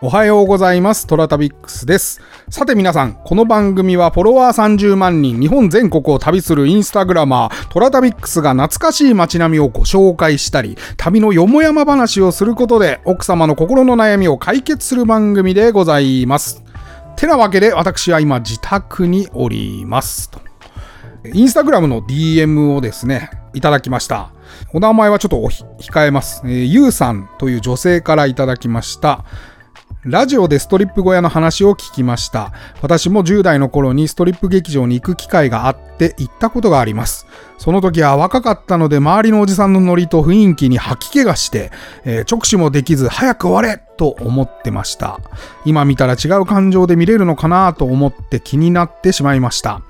おはようございます。トラタビックスです。さて皆さん、この番組はフォロワー30万人、日本全国を旅するインスタグラマー、トラタビックスが懐かしい街並みをご紹介したり、旅のよもやま話をすることで、奥様の心の悩みを解決する番組でございます。てなわけで、私は今自宅におります。とインスタグラムの DM をですね、いただきました。お名前はちょっと控えます。えー、ゆうさんという女性からいただきました。ラジオでストリップ小屋の話を聞きました。私も10代の頃にストリップ劇場に行く機会があって行ったことがあります。その時は若かったので周りのおじさんのノリと雰囲気に吐き気がして、えー直視もできず早く終われと思ってました。今見たら違う感情で見れるのかなと思って気になってしまいました。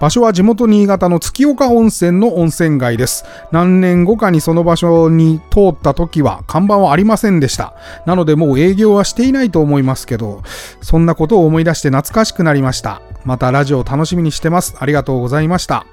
場所は地元新潟の月岡温泉の温泉街です。何年後かにその場所に通った時は看板はありませんでした。なのでもう営業はしていないと思いますけど、そんなことを思い出して懐かしくなりました。またラジオ楽しみにしてます。ありがとうございました。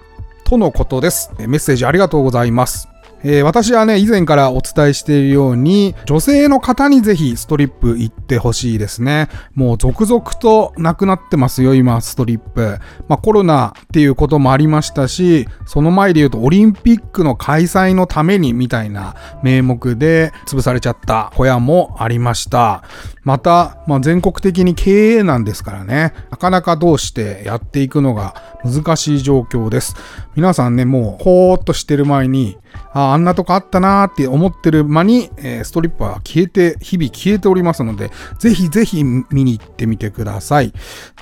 とのことです。メッセージありがとうございます。えー私はね、以前からお伝えしているように、女性の方にぜひストリップ行ってほしいですね。もう続々となくなってますよ、今、ストリップ。まあコロナっていうこともありましたし、その前で言うとオリンピックの開催のためにみたいな名目で潰されちゃった小屋もありました。また、まあ、全国的に経営なんですからね、なかなかどうしてやっていくのが難しい状況です。皆さんね、もう、ほーっとしてる前に、ああんなとこあったなーって思ってる間に、えーストリップは消えて、日々消えておりますので、ぜひぜひ見に行ってみてください。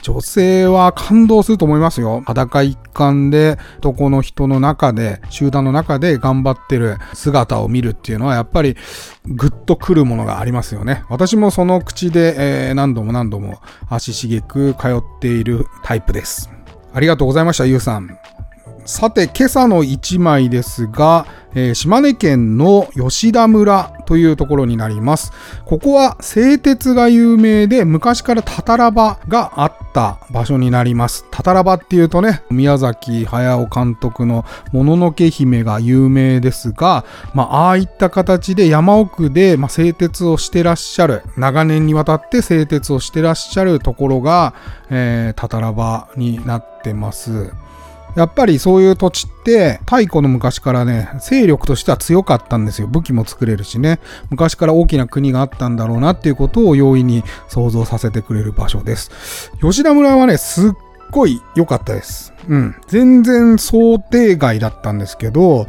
女性は感動すると思いますよ。裸一貫で、男の人の中で、集団の中で頑張ってる姿を見るっていうのは、やっぱり、ぐっとくるものがありますよね。私もその口で、えー何度も何度も足しげく通っているタイプです。ありがとうございました、ゆうさん。さて、今朝の一枚ですが、えー島根県の吉田村というところになります。ここは製鉄が有名で、昔からタタラバがあった場所になります。タタラバっていうとね、宮崎駿監督のもののけ姫が有名ですが、まあ、ああいった形で山奥で、まあ、製鉄をしてらっしゃる、長年にわたって製鉄をしてらっしゃるところが、えータタラバになってます。やっぱりそういう土地って太古の昔からね、勢力としては強かったんですよ。武器も作れるしね。昔から大きな国があったんだろうなっていうことを容易に想像させてくれる場所です。吉田村はね、すっごい良かったです。うん。全然想定外だったんですけど、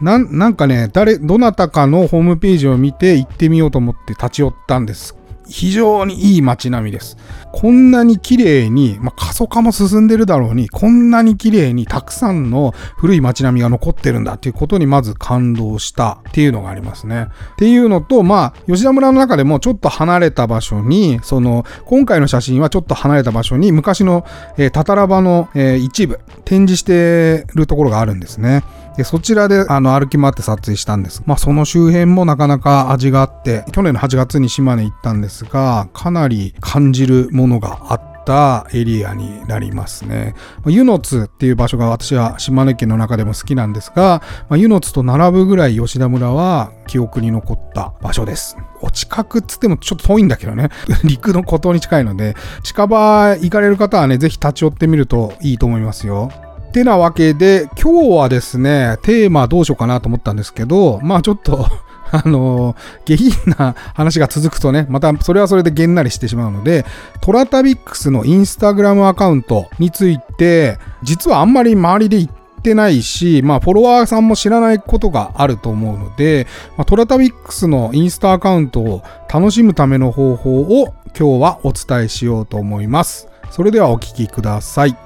なん、なんかね、誰、どなたかのホームページを見て行ってみようと思って立ち寄ったんです。非常にいい街並みです。こんなに綺麗に、まあ、過疎化も進んでるだろうに、こんなに綺麗にたくさんの古い街並みが残ってるんだっていうことにまず感動したっていうのがありますね。っていうのと、まあ、吉田村の中でもちょっと離れた場所に、その、今回の写真はちょっと離れた場所に、昔の、えータタラバの、えー一部、展示してるところがあるんですね。で、そちらで、あの、歩き回って撮影したんです。まあ、その周辺もなかなか味があって、去年の8月に島根行ったんですが、かなり感じるものがあったエリアになりますね。湯の津っていう場所が私は島根県の中でも好きなんですが、まあ、湯の津と並ぶぐらい吉田村は記憶に残った場所です。お近くっつってもちょっと遠いんだけどね。陸の孤島に近いので、近場行かれる方はね、ぜひ立ち寄ってみるといいと思いますよ。ってなわけで、今日はですね、テーマどうしようかなと思ったんですけど、まあちょっと、あの下品な話が続くとね、またそれはそれでげんなりしてしまうので、トラタビックスのインスタグラムアカウントについて、実はあんまり周りで言ってないし、まあフォロワーさんも知らないことがあると思うので、まあ、トラタビックスのインスタアカウントを楽しむための方法を今日はお伝えしようと思います。それではお聞きください。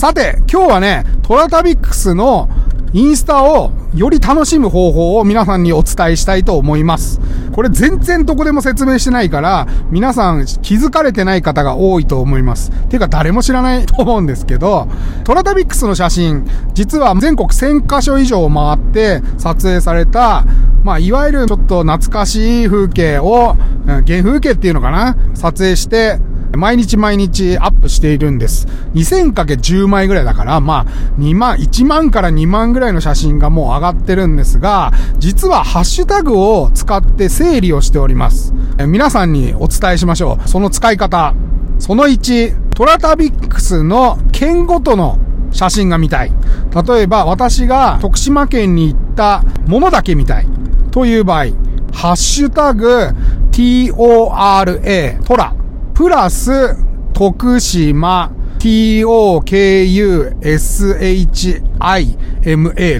さて、今日はね、トラタビックスのインスタをより楽しむ方法を皆さんにお伝えしたいと思います。これ全然どこでも説明してないから、皆さん気づかれてない方が多いと思います。てか誰も知らないと思うんですけど、トラタビックスの写真、実は全国1000カ所以上回って撮影された、まあ、いわゆるちょっと懐かしい風景を、原風景っていうのかな？撮影して、毎日毎日アップしているんです。2000×10 枚ぐらいだから、まあ、2万、1万から2万ぐらいの写真がもう上がってるんですが、実はハッシュタグを使って整理をしております。え皆さんにお伝えしましょう。その使い方。その1、トラタビックスの県ごとの写真が見たい。例えば、私が徳島県に行ったものだけ見たい。という場合、ハッシュタグ、tora、トラ、プラス、徳島、t-o-k-u-s-h-i-m-a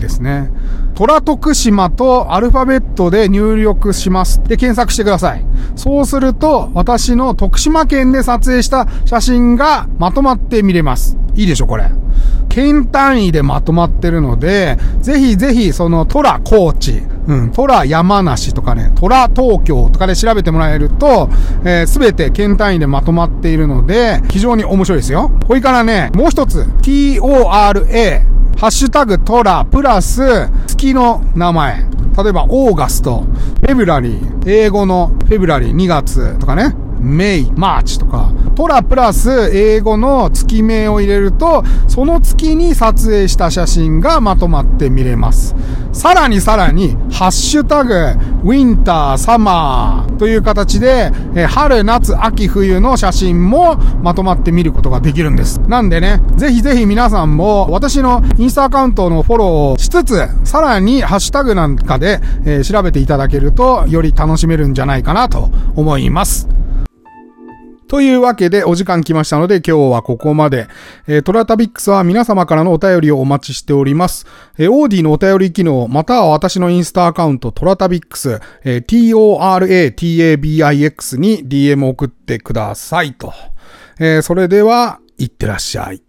ですね。トラ徳島とアルファベットで入力します。で、検索してください。そうすると、私の徳島県で撮影した写真がまとまって見れます。いいでしょ、これ。県単位でまとまってるので、ぜひぜひそのトラ高知、うん、トラ山梨とかね、トラ東京とかで調べてもらえると、えー、べて県単位でまとまっているので、非常に面白いですよ。これからね、もう一つ、TORA、ハッシュタグトラプラス月の名前。例えば、 August、February、英語の February 2月とかね、 May、March とか、トラプラス英語の月名を入れると、その月に撮影した写真がまとまって見れます。さらにさらに、ハッシュタグ、ウィンター、サマーという形で、え春、夏、秋、冬の写真もまとまって見ることができるんです。なんでね、ぜひぜひ皆さんも私のインスタアカウントのフォローをしつつ、さらにハッシュタグなんかで、えー、調べていただけると、より楽しめるんじゃないかなと思います。というわけでお時間来ましたので今日はここまで。えー、トラタビックスは皆様からのお便りをお待ちしております。えー、オーディのお便り機能、または私のインスタアカウントトラタビックス、えー、toratabix に DM 送ってくださいと。えー、それでは、いってらっしゃい。